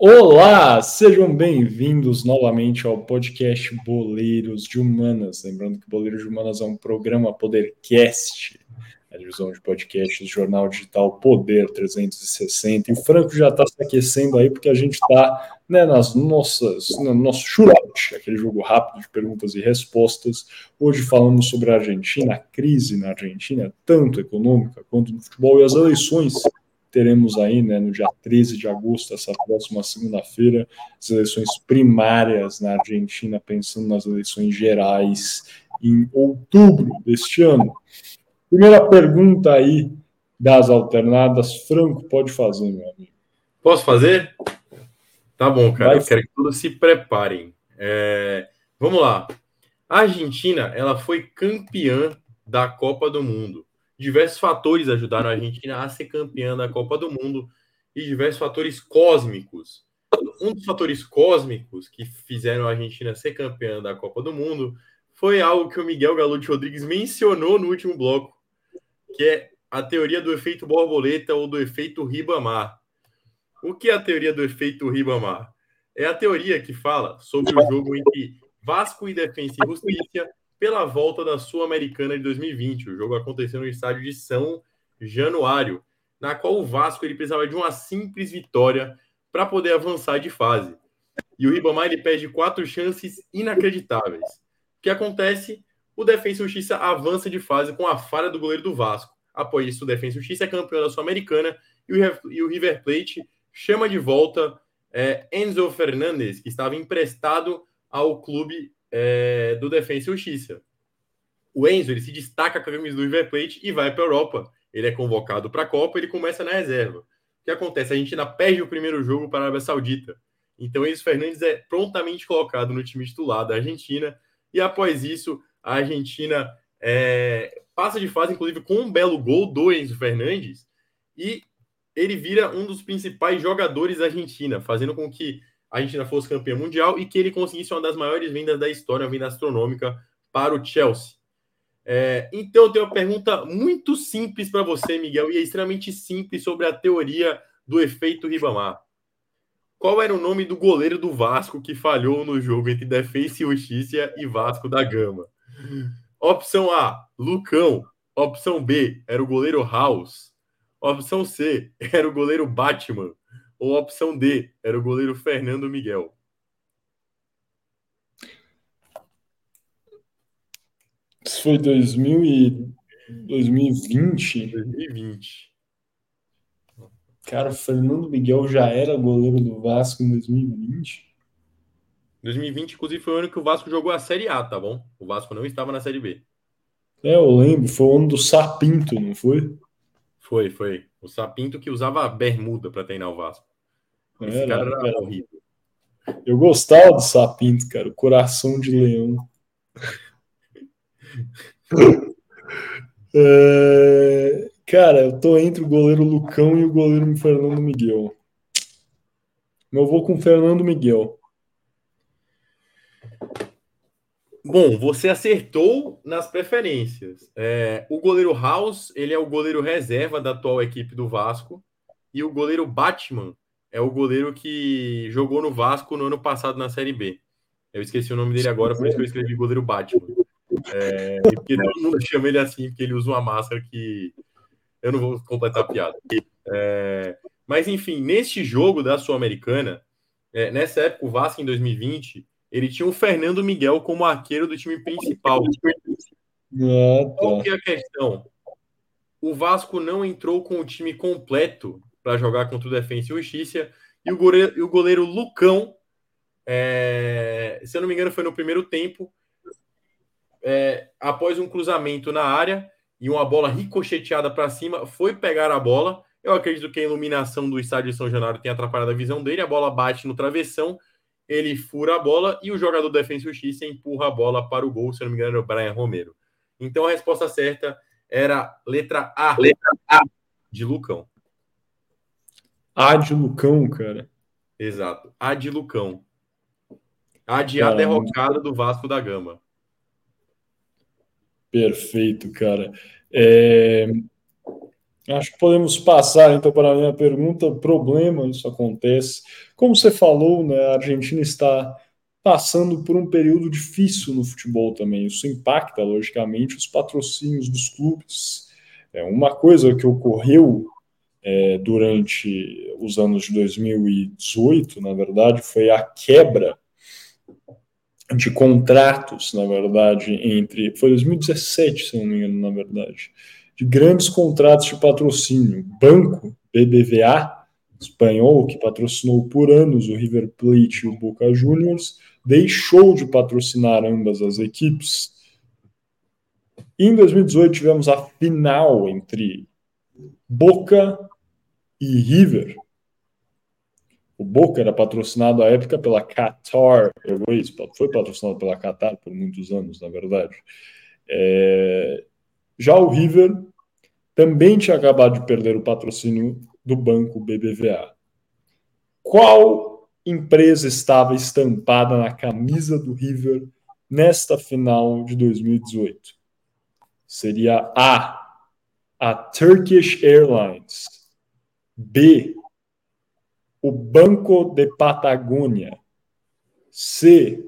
Olá, sejam bem-vindos novamente ao podcast Boleiros de Humanas. Lembrando que Boleiros de Humanas é um programa Podercast, a divisão de podcasts do jornal digital Poder 360. E o Franco já está se aquecendo aí porque a gente está né, nas nossas, no nosso shootout, aquele jogo rápido de perguntas e respostas. Hoje falamos sobre a Argentina, a crise na Argentina, tanto econômica quanto no futebol e as eleições teremos aí, né, no dia 13 de agosto, essa próxima segunda-feira, as eleições primárias na Argentina, pensando nas eleições gerais em outubro deste ano. Primeira pergunta aí das alternadas, Franco, pode fazer, meu amigo. Posso fazer? Tá bom, cara. Vai. Eu quero que todos se preparem. É... Vamos lá. A Argentina, ela foi campeã da Copa do Mundo diversos fatores ajudaram a Argentina a ser campeã da Copa do Mundo e diversos fatores cósmicos. Um dos fatores cósmicos que fizeram a Argentina ser campeã da Copa do Mundo foi algo que o Miguel Galute Rodrigues mencionou no último bloco, que é a teoria do efeito borboleta ou do efeito Ribamar. O que é a teoria do efeito Ribamar? É a teoria que fala sobre o jogo entre Vasco e Defensa e Justiça pela volta da Sul-Americana de 2020. O jogo aconteceu no estádio de São Januário, na qual o Vasco ele precisava de uma simples vitória para poder avançar de fase. E o Ribamar ele perde quatro chances inacreditáveis. O que acontece? O Defensa Justiça avança de fase com a falha do goleiro do Vasco. Após isso, o Defensa Justiça é campeão da Sul-Americana e o River Plate chama de volta é, Enzo Fernandes, que estava emprestado ao clube é, do Defensa e Justiça. O Enzo ele se destaca com a camisa do River Plate e vai para a Europa. Ele é convocado para a Copa, ele começa na reserva. O que acontece? A Argentina perde o primeiro jogo para a Arábia Saudita. Então, Enzo Fernandes é prontamente colocado no time titular da Argentina. E após isso, a Argentina é, passa de fase, inclusive, com um belo gol do Enzo Fernandes. E ele vira um dos principais jogadores da Argentina, fazendo com que a Argentina fosse campeã mundial e que ele conseguisse uma das maiores vendas da história, uma venda astronômica para o Chelsea. É, então, eu tenho uma pergunta muito simples para você, Miguel, e é extremamente simples sobre a teoria do efeito Ribamar. Qual era o nome do goleiro do Vasco que falhou no jogo entre Defensa e Justiça e Vasco da Gama? Opção A, Lucão. Opção B, era o goleiro House. Opção C, era o goleiro Batman. Ou a opção D, era o goleiro Fernando Miguel? Isso foi 2000 e... 2020? 2020. Cara, o Fernando Miguel já era goleiro do Vasco em 2020? 2020, inclusive, foi o ano que o Vasco jogou a Série A, tá bom? O Vasco não estava na Série B. É, eu lembro. Foi o ano do Sapinto, não foi? Foi, foi. O Sapinto que usava bermuda para treinar o Vasco. Esse era, cara era horrível. Eu gostava do Sapinto, cara. O coração de leão. é... Cara, eu tô entre o goleiro Lucão e o goleiro Fernando Miguel. Eu vou com o Fernando Miguel. Bom, você acertou nas preferências. É, o goleiro House, ele é o goleiro reserva da atual equipe do Vasco. E o goleiro Batman é o goleiro que jogou no Vasco no ano passado na Série B. Eu esqueci o nome dele agora, por isso que eu escrevi goleiro Batman. É, porque todo mundo chama ele assim, porque ele usa uma máscara que eu não vou completar a piada. É, mas enfim, neste jogo da Sul-Americana, é, nessa época, o Vasco em 2020, ele tinha o Fernando Miguel como arqueiro do time principal. Qual que é a questão? O Vasco não entrou com o time completo para jogar contra o Defensa e Justiça. E o goleiro, e o goleiro Lucão, é, se eu não me engano, foi no primeiro tempo, é, após um cruzamento na área e uma bola ricocheteada para cima, foi pegar a bola. Eu acredito que a iluminação do estádio de São Januário tenha atrapalhado a visão dele. A bola bate no travessão, ele fura a bola e o jogador do Defensa e Justiça empurra a bola para o gol. Se eu não me engano, era o Brian Romero. Então a resposta certa era letra A, letra A de Lucão. A de Lucão, cara. Exato. A de Lucão. A de a derrocada do Vasco da Gama. Perfeito, cara. É... Acho que podemos passar então para a minha pergunta. Problema, isso acontece. Como você falou, né, a Argentina está passando por um período difícil no futebol também. Isso impacta, logicamente, os patrocínios dos clubes. É uma coisa que ocorreu é, durante os anos de 2018, na verdade, foi a quebra de contratos, na verdade, entre. Foi 2017, se não me engano, na verdade de grandes contratos de patrocínio. Banco BBVA, espanhol, que patrocinou por anos o River Plate e o Boca Juniors, deixou de patrocinar ambas as equipes. Em 2018 tivemos a final entre Boca e River. O Boca era patrocinado à época pela Qatar Airways, foi patrocinado pela Qatar por muitos anos, na verdade. É... Já o River também tinha acabado de perder o patrocínio do banco BBVA. Qual empresa estava estampada na camisa do River nesta final de 2018? Seria A, a Turkish Airlines, B, o Banco de Patagônia, C,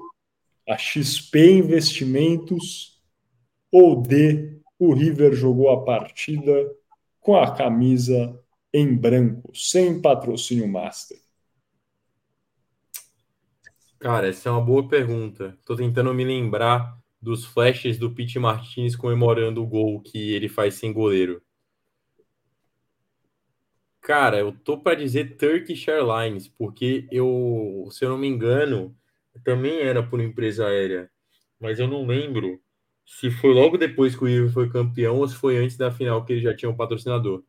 a XP Investimentos ou D, o River jogou a partida com a camisa em branco, sem patrocínio master? Cara, essa é uma boa pergunta. Tô tentando me lembrar dos flashes do Pete Martinez comemorando o gol que ele faz sem goleiro. Cara, eu tô para dizer Turkish Airlines, porque eu, se eu não me engano, também era por empresa aérea, mas eu não lembro se foi logo depois que o River foi campeão ou se foi antes da final que ele já tinha um patrocinador.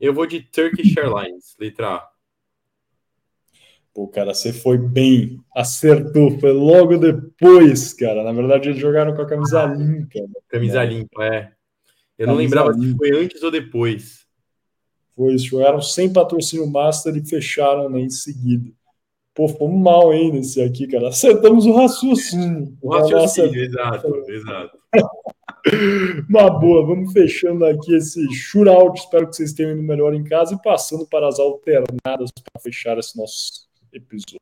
Eu vou de Turkish Airlines, letra A. Pô, cara, você foi bem, acertou, foi logo depois, cara. Na verdade, eles jogaram com a camisa limpa. Né? Camisa limpa, é. Eu não lembrava limpa. se foi antes ou depois. Foi, eles jogaram sem patrocínio master e fecharam né, em seguida. Pô, fomos mal hein, nesse aqui, cara. Acertamos o raciocínio. O raciocínio, exato, exato. Uma boa, vamos fechando aqui esse shootout. Espero que vocês tenham ido melhor em casa e passando para as alternadas para fechar esse nosso episódio.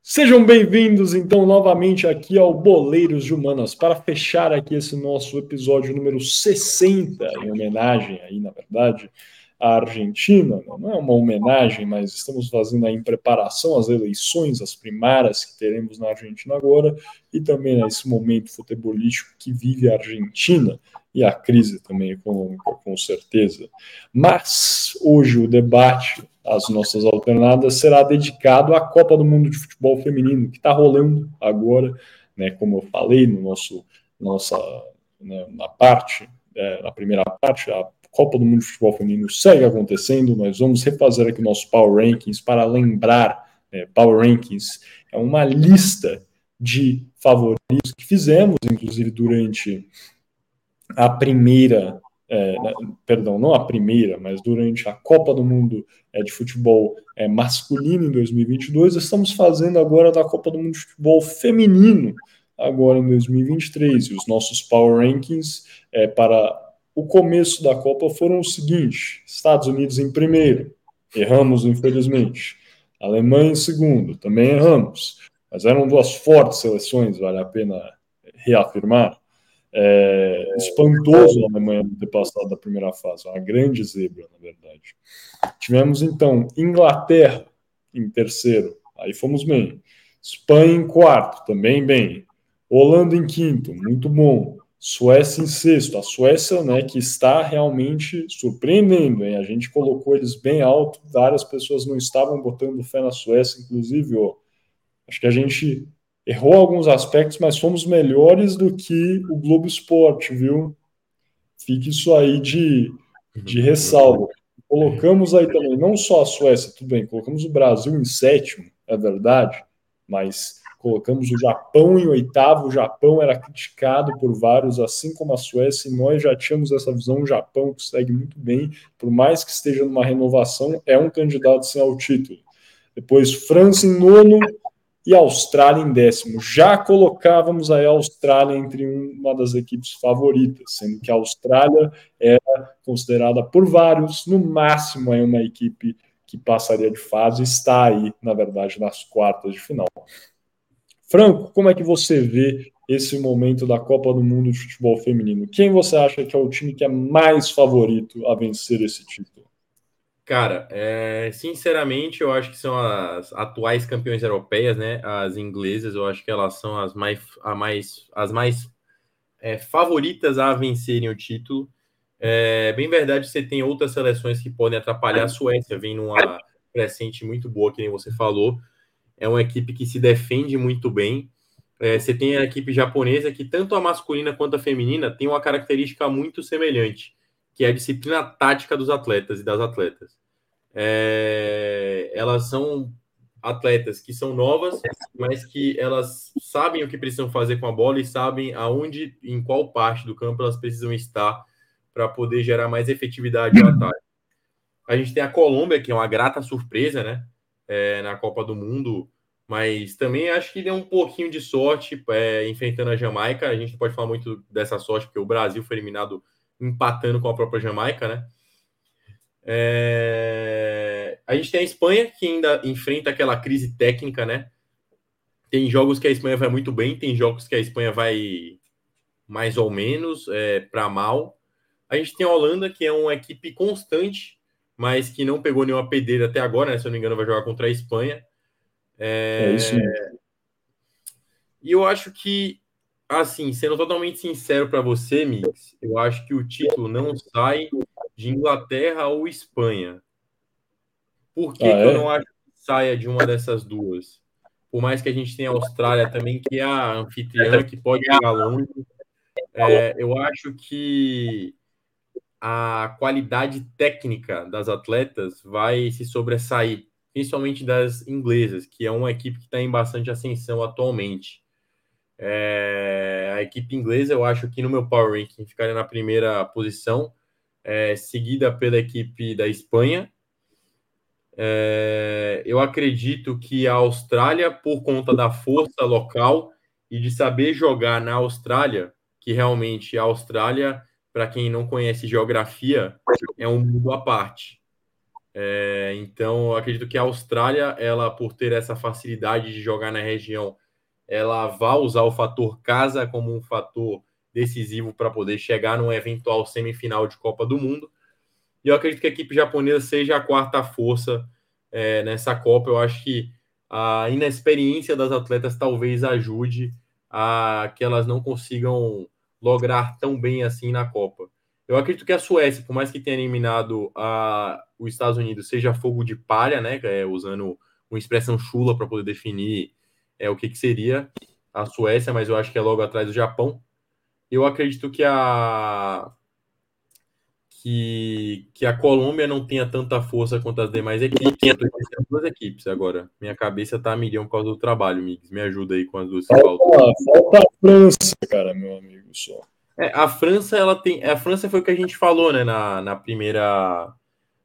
Sejam bem-vindos, então, novamente aqui ao Boleiros de Humanas, para fechar aqui esse nosso episódio número 60, em homenagem aí, na verdade, à Argentina. Não é uma homenagem, mas estamos fazendo aí em preparação às eleições, as primárias que teremos na Argentina agora, e também nesse momento futebolístico que vive a Argentina e a crise também econômica, com certeza. Mas hoje o debate as nossas alternadas, será dedicado à Copa do Mundo de Futebol Feminino, que está rolando agora, né, como eu falei no nosso, nossa, né, na parte, é, na primeira parte, a Copa do Mundo de Futebol Feminino segue acontecendo, nós vamos refazer aqui o nosso Power Rankings para lembrar, né, Power Rankings é uma lista de favoritos que fizemos, inclusive durante a primeira é, perdão, não a primeira, mas durante a Copa do Mundo é, de Futebol é, Masculino em 2022, estamos fazendo agora da Copa do Mundo de Futebol Feminino agora em 2023. E os nossos Power Rankings é, para o começo da Copa foram os seguintes: Estados Unidos em primeiro, erramos infelizmente. Alemanha em segundo, também erramos. Mas eram duas fortes seleções, vale a pena reafirmar. É, espantoso a Alemanha ter passado da primeira fase, uma grande zebra, na verdade. Tivemos então Inglaterra em terceiro, aí fomos bem. Espanha em quarto, também bem. Holanda em quinto, muito bom. Suécia em sexto. A Suécia, né, que está realmente surpreendendo, hein? A gente colocou eles bem alto, várias pessoas não estavam botando fé na Suécia, inclusive, ó. Acho que a gente errou alguns aspectos, mas fomos melhores do que o Globo Esporte, viu? Fique isso aí de, de ressalva. Colocamos aí também, não só a Suécia, tudo bem, colocamos o Brasil em sétimo, é verdade, mas colocamos o Japão em oitavo. O Japão era criticado por vários, assim como a Suécia, e nós já tínhamos essa visão. O Japão que segue muito bem, por mais que esteja numa renovação, é um candidato sem ao título. Depois, França em nono, e Austrália em décimo. Já colocávamos a Austrália entre uma das equipes favoritas, sendo que a Austrália era considerada por vários, no máximo, uma equipe que passaria de fase, está aí, na verdade, nas quartas de final. Franco, como é que você vê esse momento da Copa do Mundo de Futebol Feminino? Quem você acha que é o time que é mais favorito a vencer esse título? Cara, é, sinceramente, eu acho que são as atuais campeões europeias, né? As inglesas, eu acho que elas são as mais, a mais, as mais é, favoritas a vencerem o título. É bem verdade, você tem outras seleções que podem atrapalhar. A Suécia vem numa crescente muito boa, que nem você falou. É uma equipe que se defende muito bem. É, você tem a equipe japonesa que, tanto a masculina quanto a feminina, tem uma característica muito semelhante que é a disciplina tática dos atletas e das atletas. É, elas são atletas que são novas, mas que elas sabem o que precisam fazer com a bola e sabem aonde, em qual parte do campo elas precisam estar para poder gerar mais efetividade no ataque. A gente tem a Colômbia, que é uma grata surpresa, né? É, na Copa do Mundo, mas também acho que deu um pouquinho de sorte é, enfrentando a Jamaica. A gente não pode falar muito dessa sorte, porque o Brasil foi eliminado empatando com a própria Jamaica, né? É... A gente tem a Espanha, que ainda enfrenta aquela crise técnica, né? Tem jogos que a Espanha vai muito bem, tem jogos que a Espanha vai mais ou menos é, para mal. A gente tem a Holanda, que é uma equipe constante, mas que não pegou nenhuma pedreira até agora, né? Se eu não me engano, vai jogar contra a Espanha. É, é isso mesmo. E eu acho que assim, sendo totalmente sincero para você, Mix, eu acho que o título não sai de Inglaterra ou Espanha. Por que, ah, que é? eu não acho que saia de uma dessas duas? Por mais que a gente tenha a Austrália também, que é a anfitriã, que pode chegar longe, é, eu acho que a qualidade técnica das atletas vai se sobressair, principalmente das inglesas, que é uma equipe que está em bastante ascensão atualmente. É, a equipe inglesa, eu acho que no meu Power Ranking ficaria na primeira posição, é, seguida pela equipe da Espanha. É, eu acredito que a Austrália, por conta da força local e de saber jogar na Austrália, que realmente a Austrália, para quem não conhece geografia, é um mundo à parte. É, então, acredito que a Austrália, ela por ter essa facilidade de jogar na região ela vai usar o fator casa como um fator decisivo para poder chegar num eventual semifinal de Copa do Mundo. E eu acredito que a equipe japonesa seja a quarta força é, nessa Copa. Eu acho que a inexperiência das atletas talvez ajude a que elas não consigam lograr tão bem assim na Copa. Eu acredito que a Suécia, por mais que tenha eliminado a, os Estados Unidos, seja fogo de palha, né? É, usando uma expressão chula para poder definir é o que, que seria a Suécia, mas eu acho que é logo atrás do Japão. Eu acredito que a que, que a Colômbia não tenha tanta força quanto as demais equipes. Eu tô duas equipes agora. Minha cabeça tá a milhão por causa do trabalho, Mix. Me ajuda aí com as duas. Falta, falta a França, cara, meu amigo, só. É, a França, ela tem. A França foi o que a gente falou, né, na, na primeira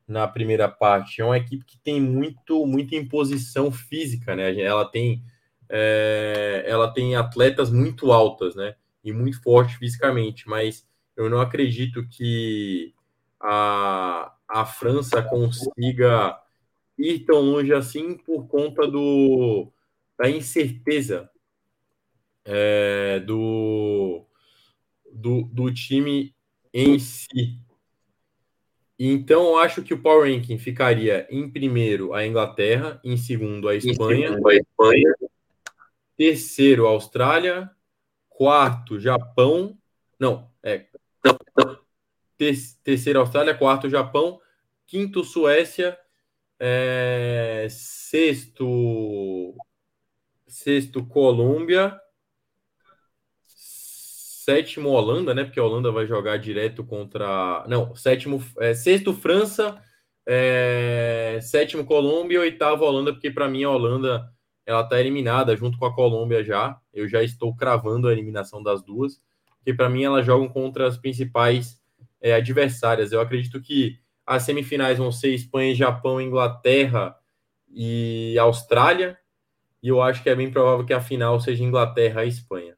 na primeira parte. É uma equipe que tem muito muita imposição física, né? Ela tem é, ela tem atletas muito altas, né? E muito fortes fisicamente, mas eu não acredito que a, a França consiga ir tão longe assim por conta do, da incerteza é, do, do, do time em si. Então, eu acho que o Power Ranking ficaria em primeiro a Inglaterra, em segundo a Espanha, segundo a Espanha Terceiro, Austrália. Quarto, Japão. Não, é. Terceiro, Austrália. Quarto, Japão. Quinto, Suécia. É, sexto, sexto, Colômbia. Sétimo, Holanda, né? Porque a Holanda vai jogar direto contra. Não, sétimo, é, sexto, França. É, sétimo, Colômbia. Oitavo, Holanda, porque para mim a Holanda ela está eliminada junto com a Colômbia já. Eu já estou cravando a eliminação das duas, porque para mim elas jogam contra as principais é, adversárias. Eu acredito que as semifinais vão ser Espanha, Japão, Inglaterra e Austrália. e eu acho que é bem provável que a final seja Inglaterra e Espanha.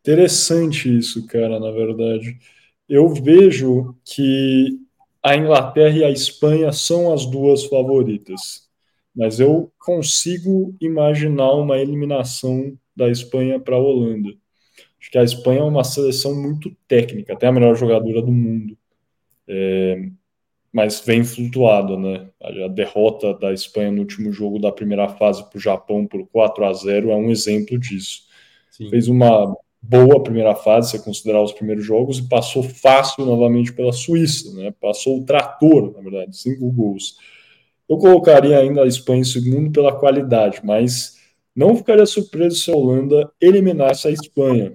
Interessante isso, cara, na verdade. Eu vejo que a Inglaterra e a Espanha são as duas favoritas, mas eu consigo imaginar uma eliminação da Espanha para a Holanda. Acho que a Espanha é uma seleção muito técnica, até a melhor jogadora do mundo. É, mas vem flutuado, né? A derrota da Espanha no último jogo da primeira fase para o Japão por 4 a 0 é um exemplo disso. Sim. Fez uma boa primeira fase, se considerar os primeiros jogos, e passou fácil novamente pela Suíça, né? Passou o trator, na verdade, cinco gols. Eu colocaria ainda a Espanha em segundo pela qualidade, mas não ficaria surpreso se a Holanda eliminasse a Espanha,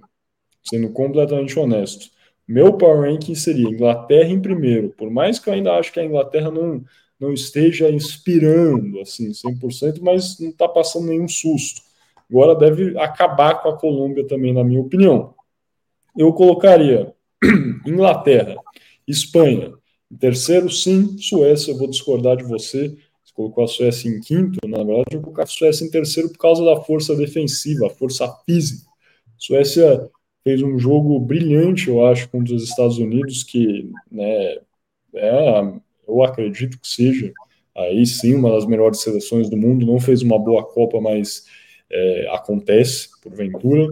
sendo completamente honesto. Meu power ranking seria Inglaterra em primeiro, por mais que eu ainda acho que a Inglaterra não, não esteja inspirando assim 100%, mas não está passando nenhum susto. Agora deve acabar com a Colômbia também, na minha opinião. Eu colocaria Inglaterra, Espanha, em terceiro, sim, Suécia, eu vou discordar de você. Você colocou a Suécia em quinto, na verdade, eu colocar a Suécia em terceiro por causa da força defensiva, a força física. Suécia fez um jogo brilhante, eu acho, contra os Estados Unidos, que né, é, eu acredito que seja aí sim uma das melhores seleções do mundo. Não fez uma boa Copa, mas é, acontece, porventura.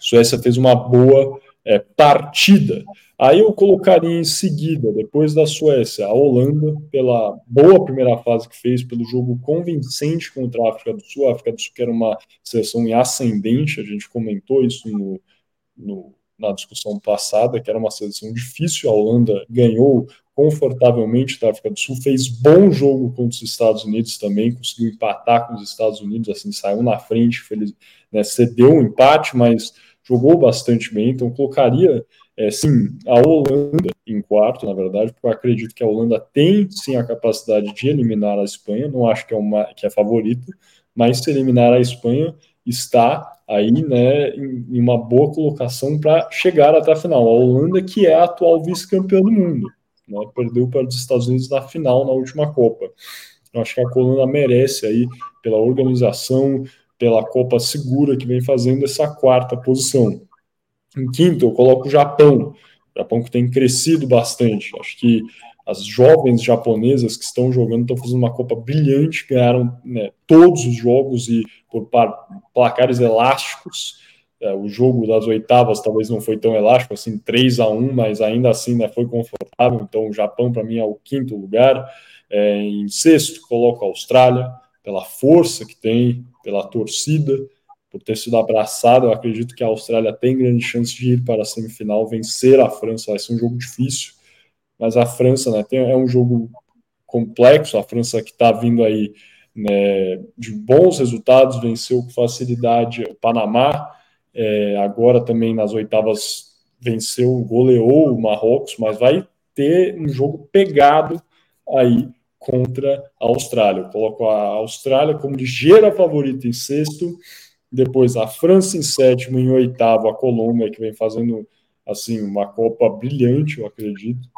Suécia fez uma boa é, partida. Aí eu colocaria em seguida, depois da Suécia, a Holanda, pela boa primeira fase que fez, pelo jogo convincente contra a África do Sul. A África do Sul que era uma seleção em ascendente, a gente comentou isso no, no, na discussão passada, que era uma seleção difícil. A Holanda ganhou confortavelmente da África do Sul, fez bom jogo contra os Estados Unidos também, conseguiu empatar com os Estados Unidos, assim, saiu na frente, feliz, né, cedeu um empate, mas jogou bastante bem, então colocaria, é, sim, a Holanda em quarto, na verdade, porque eu acredito que a Holanda tem, sim, a capacidade de eliminar a Espanha, não acho que é, uma, que é favorita, mas se eliminar a Espanha, está aí né, em, uma boa colocação para chegar até a final. A Holanda, que é a atual vice-campeã do mundo, né, perdeu para os Estados Unidos na final, na última Copa. Eu acho que a Holanda merece aí, pela organização, pela Copa segura que vem fazendo essa quarta posição. Em quinto, eu coloco o Japão. O Japão que tem crescido bastante. Acho que as jovens japonesas que estão jogando estão fazendo uma Copa brilhante, ganharam né, todos os jogos e por placares elásticos. É, o jogo das oitavas talvez não foi tão elástico assim, 3 a 1 mas ainda assim né, foi confortável. Então, o Japão, para mim, é o quinto lugar. É, em sexto, coloco a Austrália, pela força que tem, pela torcida, por ter sido abraçado. Eu acredito que a Austrália tem grande chance de ir para a semifinal, vencer a França. Vai ser um jogo difícil mas a França né, tem, é um jogo complexo, a França que está vindo aí né, de bons resultados, venceu com facilidade o Panamá, é, agora também nas oitavas venceu, goleou o Marrocos, mas vai ter um jogo pegado aí contra a Austrália. Eu coloco a Austrália como ligeira favorita em sexto, depois a França em sétimo, em oitavo a Colômbia, que vem fazendo assim uma Copa brilhante, eu acredito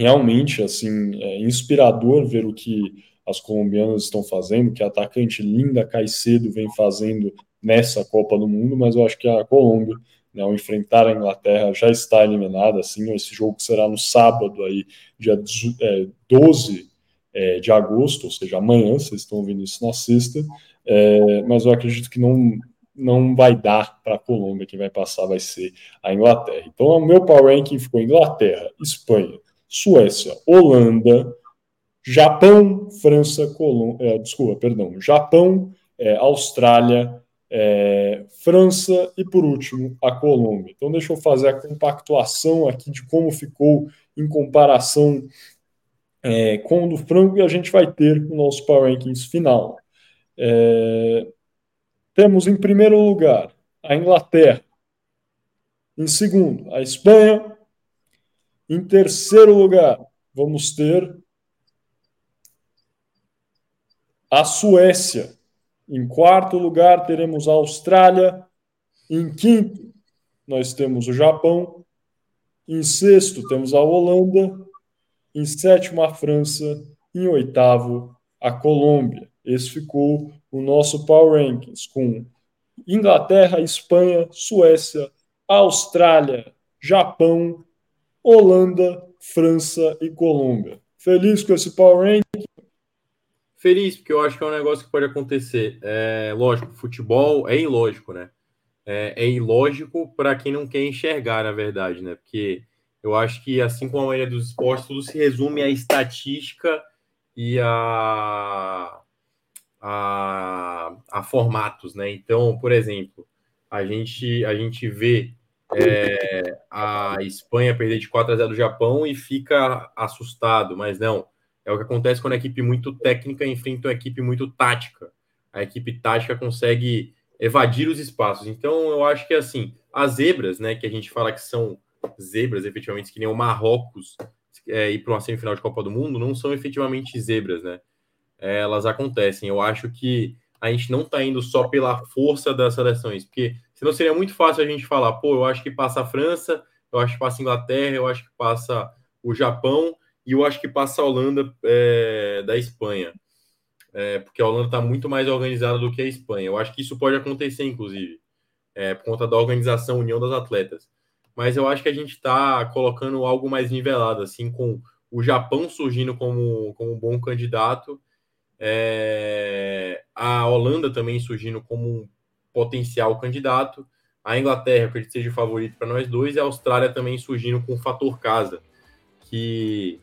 realmente assim é inspirador ver o que as colombianas estão fazendo, que a atacante Linda Caicedo vem fazendo nessa Copa do Mundo, mas eu acho que a Colômbia, né, ao enfrentar a Inglaterra, já está eliminada. Assim, esse jogo será no sábado, aí, dia 12 é, é, de agosto, ou seja, amanhã, vocês estão ouvindo isso na sexta, é, mas eu acredito que não, não vai dar para a Colômbia, quem vai passar vai ser a Inglaterra. Então, o meu power ranking ficou Inglaterra, Espanha, Suécia, Holanda, Japão, França, Colômbia, é, desculpa, perdão, Japão, é, Austrália, é, França e por último a Colômbia. Então deixa eu fazer a compactuação aqui de como ficou em comparação é, com o do frango e a gente vai ter o nosso Power Rankings final. É, temos em primeiro lugar a Inglaterra, em segundo a Espanha, em terceiro lugar, vamos ter a Suécia. Em quarto lugar, teremos a Austrália. Em quinto, nós temos o Japão. Em sexto, temos a Holanda. Em sétimo, a França. Em oitavo, a Colômbia. esse ficou o nosso Power Rankings com Inglaterra, Espanha, Suécia, Austrália, Japão, Holanda, França e Colômbia. Feliz com esse Power Ranking? Feliz, porque eu acho que é um negócio que pode acontecer. É, lógico, futebol é ilógico, né? É, é ilógico para quem não quer enxergar, na verdade, né? Porque eu acho que, assim como a maioria dos esportes, tudo se resume à estatística e a, a, a formatos, né? Então, por exemplo, a gente, a gente vê é, a Espanha perder de 4 a 0 do Japão e fica assustado, mas não. É o que acontece quando a equipe muito técnica enfrenta uma equipe muito tática. A equipe tática consegue evadir os espaços. Então, eu acho que assim, as zebras, né, que a gente fala que são zebras, efetivamente, que nem o Marrocos é, ir para uma semifinal de Copa do Mundo, não são efetivamente zebras, né? É, elas acontecem. Eu acho que a gente não está indo só pela força das seleções, porque senão seria muito fácil a gente falar, pô, eu acho que passa a França, eu acho que passa a Inglaterra, eu acho que passa o Japão e eu acho que passa a Holanda é, da Espanha. É, porque a Holanda está muito mais organizada do que a Espanha. Eu acho que isso pode acontecer, inclusive, é, por conta da organização, união das atletas mas eu acho que a gente está colocando algo mais nivelado, assim, com o Japão surgindo como, como um bom candidato, é, a Holanda também surgindo como um potencial candidato, a Inglaterra, que seja o favorito para nós dois, e a Austrália também surgindo com o fator casa, que,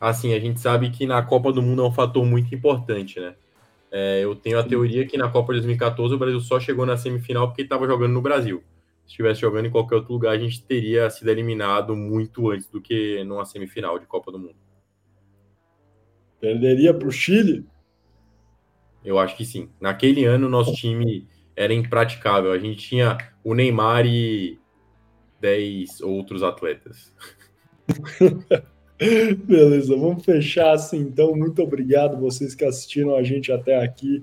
assim, a gente sabe que na Copa do Mundo é um fator muito importante, né? É, eu tenho a teoria que na Copa de 2014 o Brasil só chegou na semifinal porque estava jogando no Brasil se estivesse jogando em qualquer outro lugar, a gente teria sido eliminado muito antes do que numa semifinal de Copa do Mundo. Perderia para o Chile? Eu acho que sim. Naquele ano, nosso time era impraticável. A gente tinha o Neymar e 10 outros atletas. Beleza, vamos fechar assim então. Muito obrigado vocês que assistiram a gente até aqui.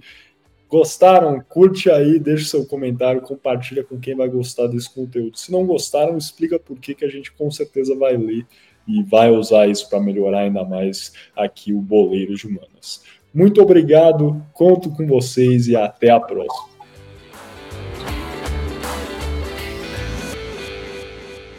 Gostaram? Curte aí, deixa seu comentário, compartilha com quem vai gostar desse conteúdo. Se não gostaram, explica por que, que a gente com certeza vai ler e vai usar isso para melhorar ainda mais aqui o Boleiro de Humanas. Muito obrigado, conto com vocês e até a próxima.